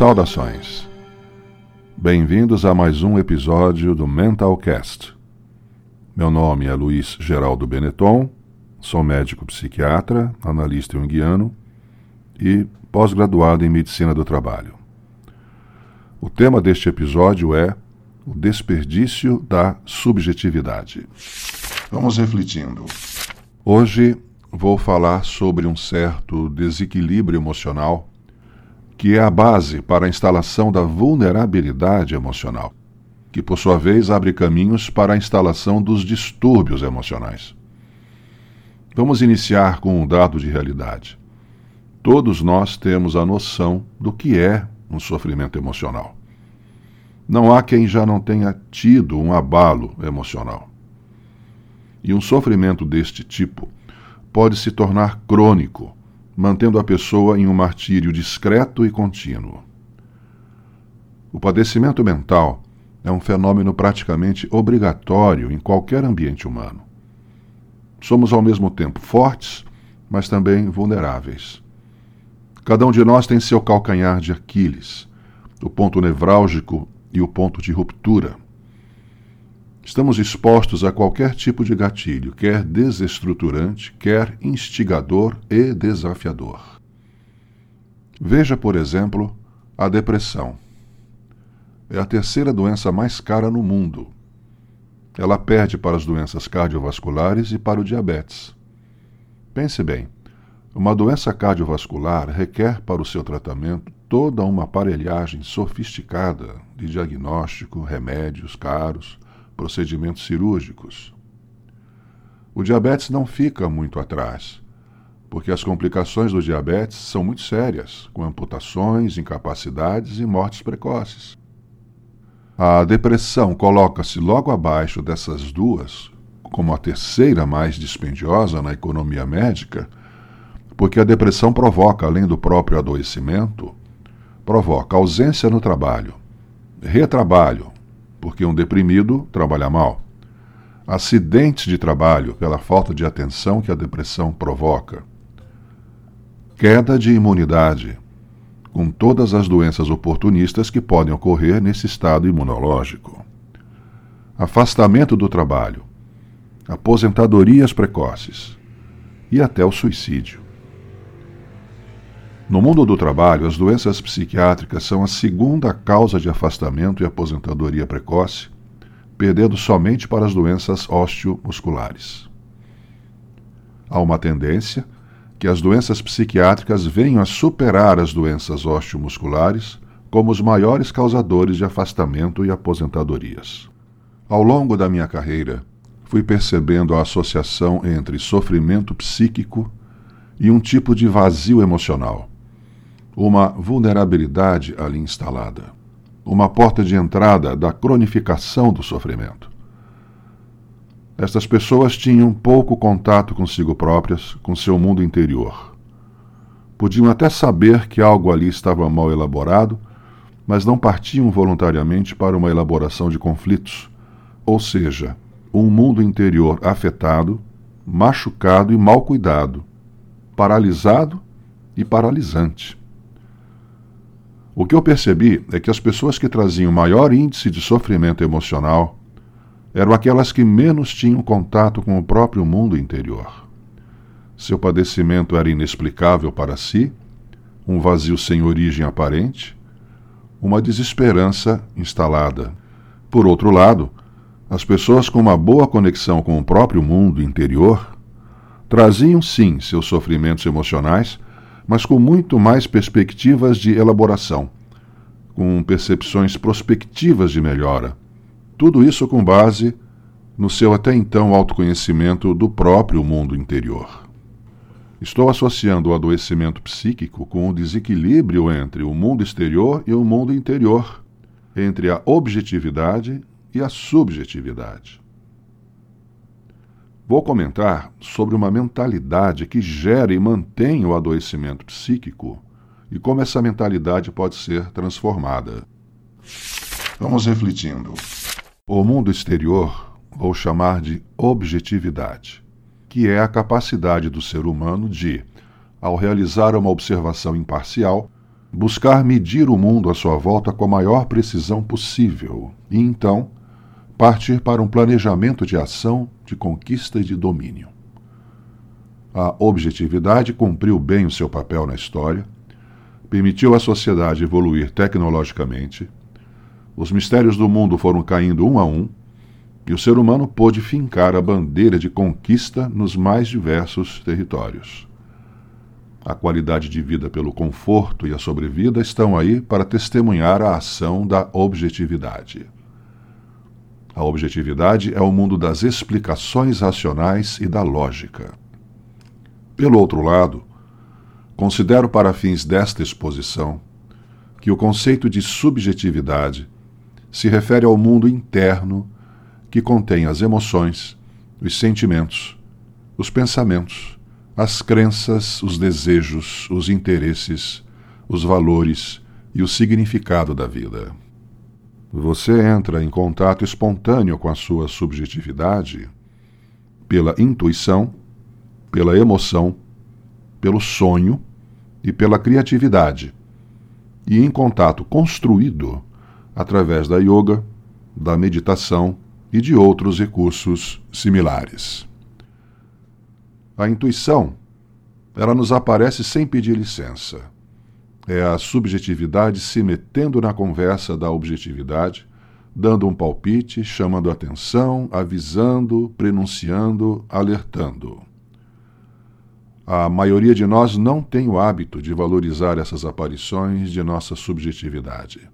Saudações. Bem-vindos a mais um episódio do Mentalcast. Meu nome é Luiz Geraldo Benetton, sou médico psiquiatra, analista junguiano e pós-graduado em medicina do trabalho. O tema deste episódio é o desperdício da subjetividade. Vamos refletindo. Hoje vou falar sobre um certo desequilíbrio emocional que é a base para a instalação da vulnerabilidade emocional, que por sua vez abre caminhos para a instalação dos distúrbios emocionais. Vamos iniciar com um dado de realidade. Todos nós temos a noção do que é um sofrimento emocional. Não há quem já não tenha tido um abalo emocional. E um sofrimento deste tipo pode se tornar crônico mantendo a pessoa em um martírio discreto e contínuo. O padecimento mental é um fenômeno praticamente obrigatório em qualquer ambiente humano. Somos ao mesmo tempo fortes, mas também vulneráveis. Cada um de nós tem seu calcanhar de Aquiles, o ponto nevrálgico e o ponto de ruptura. Estamos expostos a qualquer tipo de gatilho, quer desestruturante, quer instigador e desafiador. Veja, por exemplo, a depressão. É a terceira doença mais cara no mundo. Ela perde para as doenças cardiovasculares e para o diabetes. Pense bem: uma doença cardiovascular requer para o seu tratamento toda uma aparelhagem sofisticada de diagnóstico, remédios caros procedimentos cirúrgicos. O diabetes não fica muito atrás, porque as complicações do diabetes são muito sérias, com amputações, incapacidades e mortes precoces. A depressão coloca-se logo abaixo dessas duas, como a terceira mais dispendiosa na economia médica, porque a depressão provoca, além do próprio adoecimento, provoca ausência no trabalho, retrabalho, porque um deprimido trabalha mal. Acidentes de trabalho pela falta de atenção que a depressão provoca. Queda de imunidade, com todas as doenças oportunistas que podem ocorrer nesse estado imunológico. Afastamento do trabalho, aposentadorias precoces e até o suicídio. No mundo do trabalho, as doenças psiquiátricas são a segunda causa de afastamento e aposentadoria precoce, perdendo somente para as doenças osteomusculares. Há uma tendência que as doenças psiquiátricas venham a superar as doenças osteomusculares como os maiores causadores de afastamento e aposentadorias. Ao longo da minha carreira, fui percebendo a associação entre sofrimento psíquico e um tipo de vazio emocional uma vulnerabilidade ali instalada, uma porta de entrada da cronificação do sofrimento. Estas pessoas tinham pouco contato consigo próprias, com seu mundo interior. Podiam até saber que algo ali estava mal elaborado, mas não partiam voluntariamente para uma elaboração de conflitos, ou seja, um mundo interior afetado, machucado e mal cuidado, paralisado e paralisante. O que eu percebi é que as pessoas que traziam maior índice de sofrimento emocional eram aquelas que menos tinham contato com o próprio mundo interior. Seu padecimento era inexplicável para si, um vazio sem origem aparente, uma desesperança instalada. Por outro lado, as pessoas com uma boa conexão com o próprio mundo interior traziam sim seus sofrimentos emocionais mas com muito mais perspectivas de elaboração, com percepções prospectivas de melhora. Tudo isso com base no seu até então autoconhecimento do próprio mundo interior. Estou associando o adoecimento psíquico com o desequilíbrio entre o mundo exterior e o mundo interior, entre a objetividade e a subjetividade. Vou comentar sobre uma mentalidade que gera e mantém o adoecimento psíquico e como essa mentalidade pode ser transformada. Vamos refletindo. O mundo exterior vou chamar de objetividade, que é a capacidade do ser humano de, ao realizar uma observação imparcial, buscar medir o mundo à sua volta com a maior precisão possível e então partir para um planejamento de ação, de conquista e de domínio. A objetividade cumpriu bem o seu papel na história, permitiu à sociedade evoluir tecnologicamente, os mistérios do mundo foram caindo um a um e o ser humano pôde fincar a bandeira de conquista nos mais diversos territórios. A qualidade de vida pelo conforto e a sobrevida estão aí para testemunhar a ação da objetividade. A objetividade é o mundo das explicações racionais e da lógica. Pelo outro lado, considero para fins desta exposição que o conceito de subjetividade se refere ao mundo interno que contém as emoções, os sentimentos, os pensamentos, as crenças, os desejos, os interesses, os valores e o significado da vida. Você entra em contato espontâneo com a sua subjetividade pela intuição, pela emoção, pelo sonho e pela criatividade, e em contato construído através da yoga, da meditação e de outros recursos similares. A intuição, ela nos aparece sem pedir licença. É a subjetividade se metendo na conversa da objetividade, dando um palpite, chamando atenção, avisando, prenunciando, alertando. A maioria de nós não tem o hábito de valorizar essas aparições de nossa subjetividade.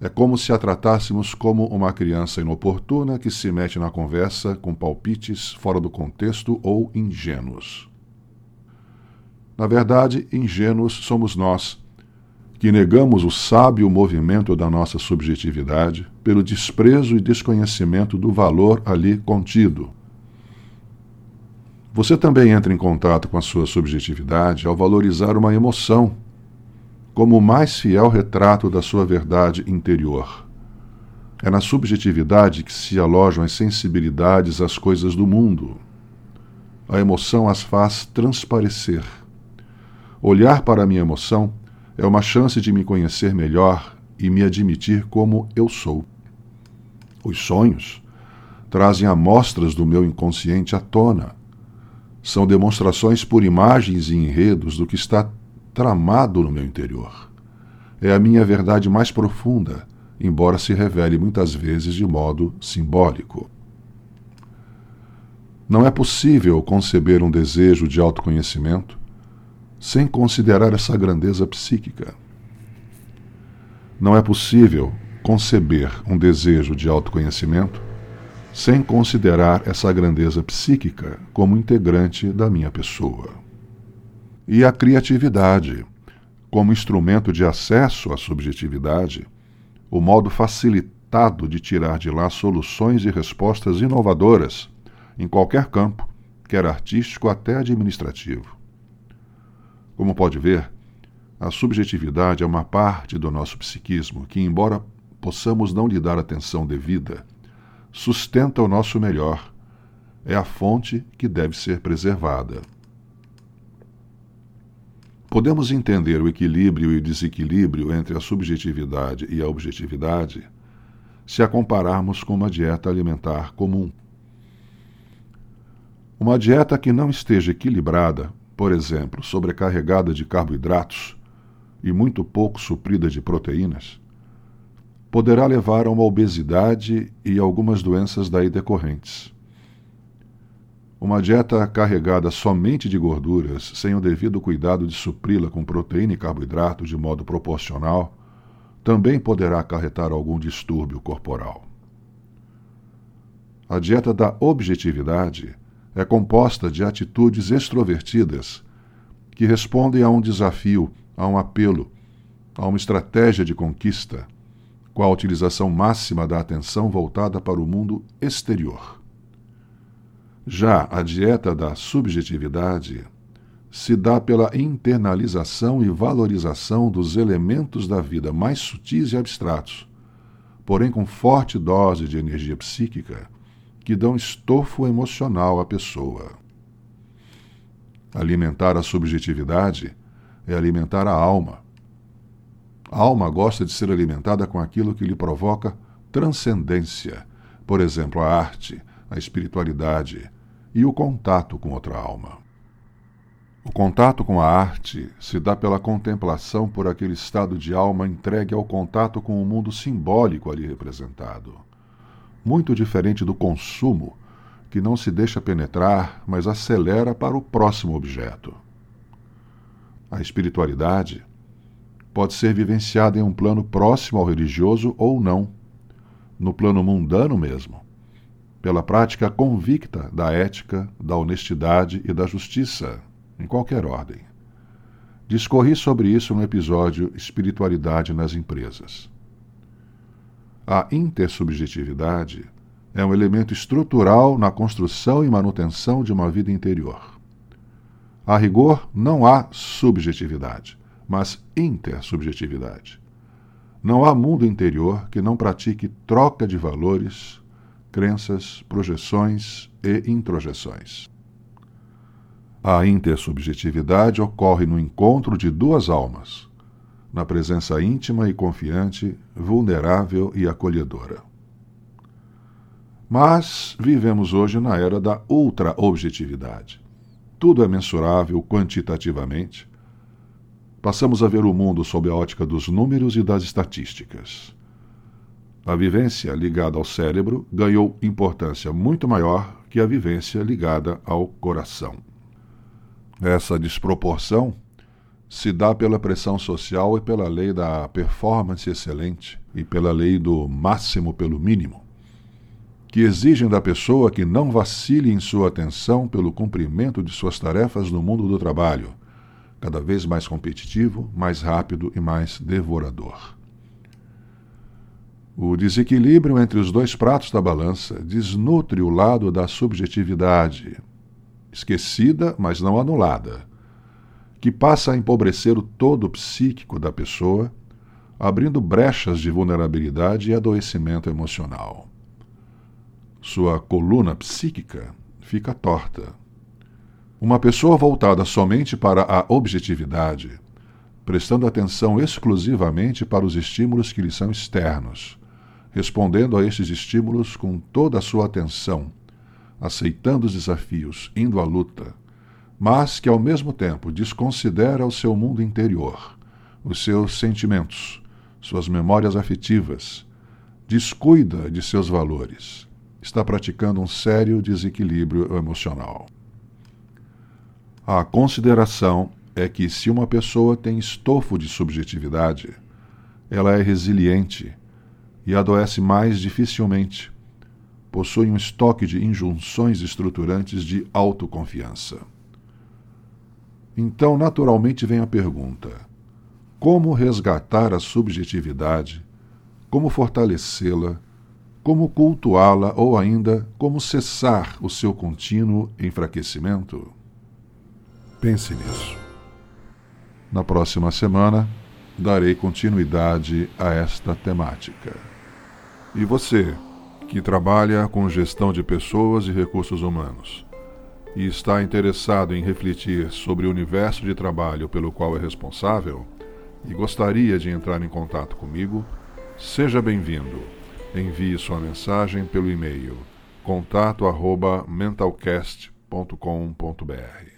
É como se a tratássemos como uma criança inoportuna que se mete na conversa com palpites fora do contexto ou ingênuos. Na verdade, ingênuos somos nós, que negamos o sábio movimento da nossa subjetividade pelo desprezo e desconhecimento do valor ali contido. Você também entra em contato com a sua subjetividade ao valorizar uma emoção como o mais fiel retrato da sua verdade interior. É na subjetividade que se alojam as sensibilidades às coisas do mundo. A emoção as faz transparecer. Olhar para a minha emoção é uma chance de me conhecer melhor e me admitir como eu sou. Os sonhos trazem amostras do meu inconsciente à tona. São demonstrações por imagens e enredos do que está tramado no meu interior. É a minha verdade mais profunda, embora se revele muitas vezes de modo simbólico. Não é possível conceber um desejo de autoconhecimento sem considerar essa grandeza psíquica. Não é possível conceber um desejo de autoconhecimento sem considerar essa grandeza psíquica como integrante da minha pessoa e a criatividade, como instrumento de acesso à subjetividade, o modo facilitado de tirar de lá soluções e respostas inovadoras em qualquer campo, quer artístico até administrativo. Como pode ver, a subjetividade é uma parte do nosso psiquismo que, embora possamos não lhe dar atenção devida, sustenta o nosso melhor, é a fonte que deve ser preservada. Podemos entender o equilíbrio e o desequilíbrio entre a subjetividade e a objetividade se a compararmos com uma dieta alimentar comum. Uma dieta que não esteja equilibrada, por exemplo, sobrecarregada de carboidratos e muito pouco suprida de proteínas, poderá levar a uma obesidade e algumas doenças daí decorrentes. Uma dieta carregada somente de gorduras, sem o devido cuidado de supri-la com proteína e carboidrato de modo proporcional, também poderá acarretar algum distúrbio corporal. A dieta da objetividade é composta de atitudes extrovertidas que respondem a um desafio, a um apelo, a uma estratégia de conquista, com a utilização máxima da atenção voltada para o mundo exterior. Já a dieta da subjetividade se dá pela internalização e valorização dos elementos da vida mais sutis e abstratos, porém com forte dose de energia psíquica que dão estofo emocional à pessoa. Alimentar a subjetividade é alimentar a alma, A alma gosta de ser alimentada com aquilo que lhe provoca transcendência, por exemplo, a arte, a espiritualidade e o contato com outra alma. O contato com a arte se dá pela contemplação por aquele estado de alma entregue ao contato com o mundo simbólico ali representado. Muito diferente do consumo, que não se deixa penetrar, mas acelera para o próximo objeto. A espiritualidade pode ser vivenciada em um plano próximo ao religioso ou não, no plano mundano mesmo, pela prática convicta da ética, da honestidade e da justiça em qualquer ordem. Discorri sobre isso no episódio Espiritualidade nas Empresas. A intersubjetividade é um elemento estrutural na construção e manutenção de uma vida interior. A rigor, não há subjetividade, mas intersubjetividade. Não há mundo interior que não pratique troca de valores, crenças, projeções e introjeções. A intersubjetividade ocorre no encontro de duas almas, na presença íntima e confiante, vulnerável e acolhedora. Mas vivemos hoje na era da ultra-objetividade. Tudo é mensurável quantitativamente. Passamos a ver o mundo sob a ótica dos números e das estatísticas. A vivência ligada ao cérebro ganhou importância muito maior que a vivência ligada ao coração. Essa desproporção se dá pela pressão social e pela lei da performance excelente e pela lei do máximo pelo mínimo, que exigem da pessoa que não vacile em sua atenção pelo cumprimento de suas tarefas no mundo do trabalho, cada vez mais competitivo, mais rápido e mais devorador. O desequilíbrio entre os dois pratos da balança desnutre o lado da subjetividade, esquecida, mas não anulada, que passa a empobrecer o todo psíquico da pessoa, abrindo brechas de vulnerabilidade e adoecimento emocional. Sua coluna psíquica fica torta. Uma pessoa voltada somente para a objetividade, prestando atenção exclusivamente para os estímulos que lhe são externos, respondendo a estes estímulos com toda a sua atenção aceitando os desafios, indo à luta, mas que ao mesmo tempo desconsidera o seu mundo interior, os seus sentimentos, suas memórias afetivas, descuida de seus valores, está praticando um sério desequilíbrio emocional. A consideração é que se uma pessoa tem estofo de subjetividade, ela é resiliente e adoece mais dificilmente possui um estoque de injunções estruturantes de autoconfiança. Então, naturalmente, vem a pergunta: como resgatar a subjetividade? Como fortalecê-la? Como cultuá-la ou ainda como cessar o seu contínuo enfraquecimento? Pense nisso. Na próxima semana, darei continuidade a esta temática. E você? que trabalha com gestão de pessoas e recursos humanos e está interessado em refletir sobre o universo de trabalho pelo qual é responsável e gostaria de entrar em contato comigo, seja bem-vindo. Envie sua mensagem pelo e-mail contato@mentalcast.com.br.